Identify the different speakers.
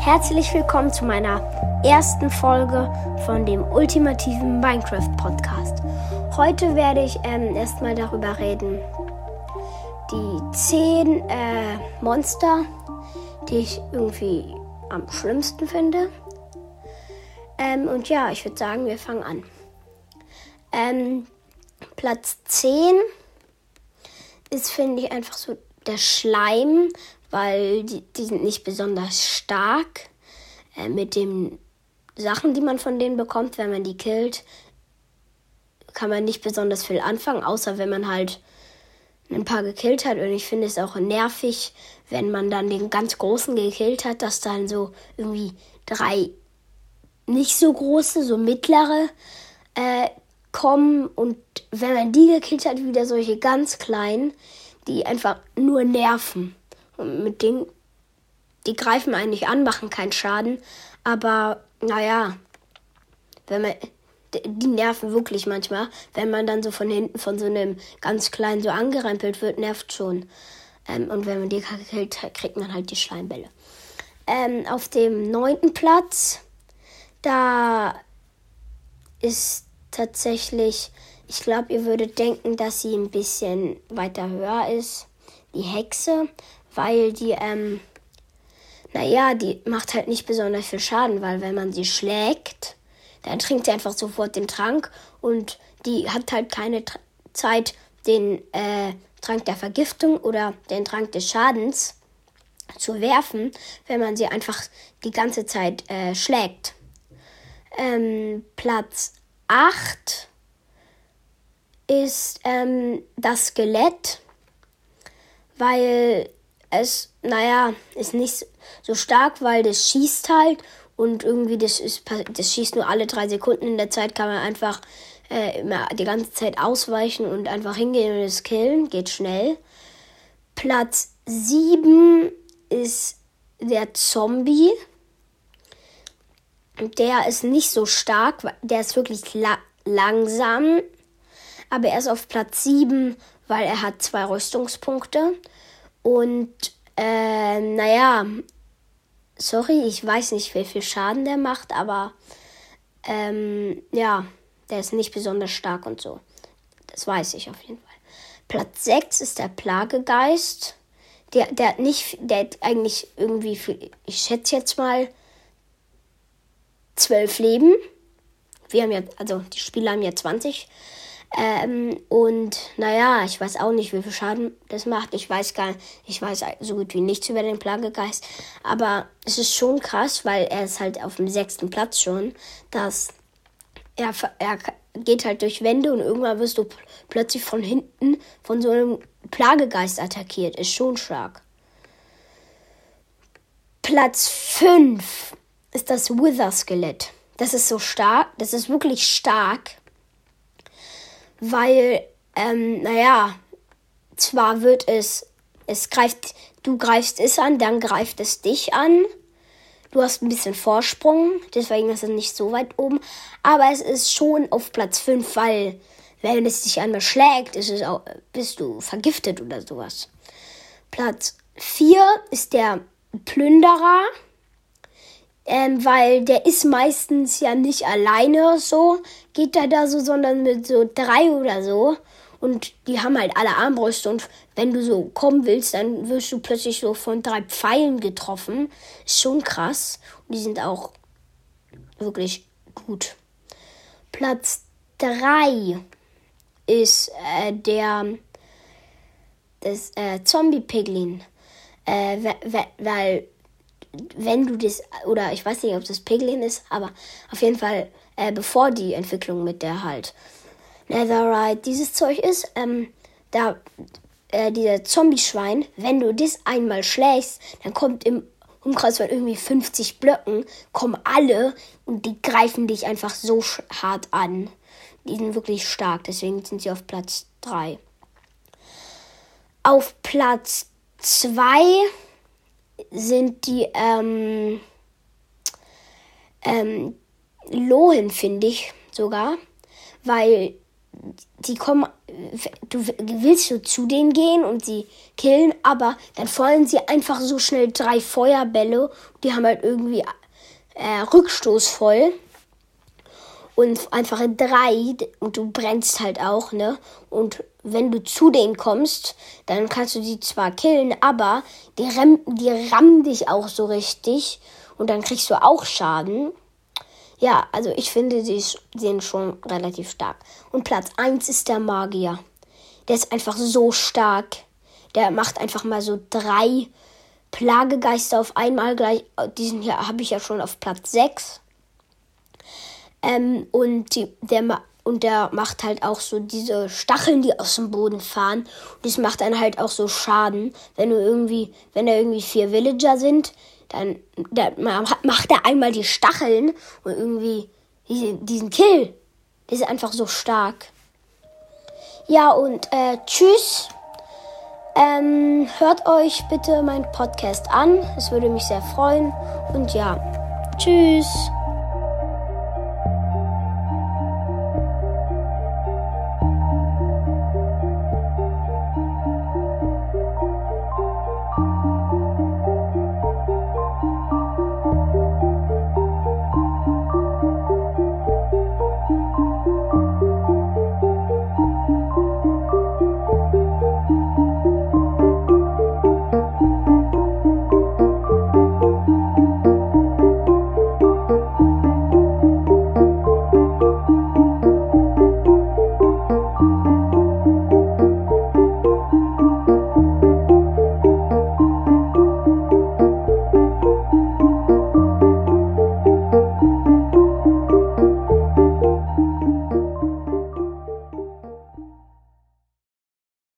Speaker 1: Herzlich willkommen zu meiner ersten Folge von dem ultimativen Minecraft Podcast. Heute werde ich ähm, erstmal darüber reden, die 10 äh, Monster, die ich irgendwie am schlimmsten finde. Ähm, und ja, ich würde sagen, wir fangen an. Ähm, Platz 10 ist, finde ich, einfach so der Schleim, weil die, die sind nicht besonders stark. Äh, mit den Sachen, die man von denen bekommt, wenn man die killt, kann man nicht besonders viel anfangen, außer wenn man halt ein paar gekillt hat. Und ich finde es auch nervig, wenn man dann den ganz großen gekillt hat, dass dann so irgendwie drei nicht so große, so mittlere äh, kommen. Und wenn man die gekillt hat, wieder solche ganz kleinen, die einfach nur nerven. Und mit denen, die greifen eigentlich an, machen keinen Schaden. Aber naja, wenn man, die nerven wirklich manchmal. Wenn man dann so von hinten von so einem ganz kleinen so angerempelt wird, nervt schon. Ähm, und wenn man die killt, kriegt man halt die Schleimbälle. Ähm, auf dem neunten Platz, da ist tatsächlich, ich glaube, ihr würdet denken, dass sie ein bisschen weiter höher ist, die Hexe, weil die, ähm, naja, die macht halt nicht besonders viel Schaden, weil wenn man sie schlägt, dann trinkt sie einfach sofort den Trank und die hat halt keine Tr Zeit, den äh, Trank der Vergiftung oder den Trank des Schadens zu werfen, wenn man sie einfach die ganze Zeit äh, schlägt. Ähm, Platz 8 ist ähm, das Skelett, weil es, naja, ist nicht so stark, weil das schießt halt und irgendwie das ist, das schießt nur alle drei Sekunden. In der Zeit kann man einfach äh, immer die ganze Zeit ausweichen und einfach hingehen und es killen. Geht schnell. Platz 7 ist der Zombie. Der ist nicht so stark, der ist wirklich la langsam. Aber er ist auf Platz 7, weil er hat zwei Rüstungspunkte. Und äh, naja, sorry, ich weiß nicht, wie viel Schaden der macht, aber ähm, ja, der ist nicht besonders stark und so. Das weiß ich auf jeden Fall. Platz 6 ist der Plagegeist. Der, der hat nicht, der hat eigentlich irgendwie, viel, ich schätze jetzt mal, zwölf Leben. Wir haben ja, also die Spieler haben ja 20. Ähm, und naja, ich weiß auch nicht, wie viel Schaden das macht. Ich weiß gar nicht, ich weiß so gut wie nichts über den Plagegeist. Aber es ist schon krass, weil er ist halt auf dem sechsten Platz schon, dass er, er geht halt durch Wände und irgendwann wirst du plötzlich von hinten von so einem Plagegeist attackiert. Ist schon stark. Platz 5 ist das Wither-Skelett. Das ist so stark, das ist wirklich stark weil, ähm, naja, zwar wird es, es greift, du greifst es an, dann greift es dich an. Du hast ein bisschen Vorsprung, deswegen ist es nicht so weit oben. Aber es ist schon auf Platz 5, weil wenn es dich einmal schlägt, ist es auch, bist du vergiftet oder sowas. Platz 4 ist der Plünderer ähm, weil der ist meistens ja nicht alleine so, geht er da so, sondern mit so drei oder so. Und die haben halt alle Armbrüste und wenn du so kommen willst, dann wirst du plötzlich so von drei Pfeilen getroffen. Ist schon krass. Und die sind auch wirklich gut. Platz 3 ist äh, der das äh, Zombie-Piglin. Äh, weil wenn du das, oder ich weiß nicht, ob das Piglin ist, aber auf jeden Fall äh, bevor die Entwicklung mit der halt Netherite dieses Zeug ist, ähm, da äh, dieser Zombie-Schwein, wenn du das einmal schlägst, dann kommt im Umkreis von irgendwie 50 Blöcken, kommen alle und die greifen dich einfach so hart an. Die sind wirklich stark, deswegen sind sie auf Platz 3. Auf Platz 2 sind die ähm, ähm, Lohen, finde ich sogar, weil die kommen, du willst so zu denen gehen und sie killen, aber dann feuern sie einfach so schnell drei Feuerbälle. Die haben halt irgendwie äh, Rückstoß voll. Und einfach drei und du brennst halt auch, ne? Und wenn du zu denen kommst, dann kannst du die zwar killen, aber die, ram die rammen dich auch so richtig und dann kriegst du auch Schaden. Ja, also ich finde, die sind schon relativ stark. Und Platz 1 ist der Magier. Der ist einfach so stark. Der macht einfach mal so drei Plagegeister auf einmal gleich. Diesen hier habe ich ja schon auf Platz 6. Ähm, und, die, der, und der macht halt auch so diese Stacheln, die aus dem Boden fahren. Und das macht dann halt auch so Schaden. Wenn du irgendwie, wenn da irgendwie vier Villager sind, dann, dann macht er einmal die Stacheln und irgendwie diesen, diesen Kill. Der ist einfach so stark. Ja, und äh, tschüss. Ähm, hört euch bitte meinen Podcast an. Es würde mich sehr freuen. Und ja, tschüss.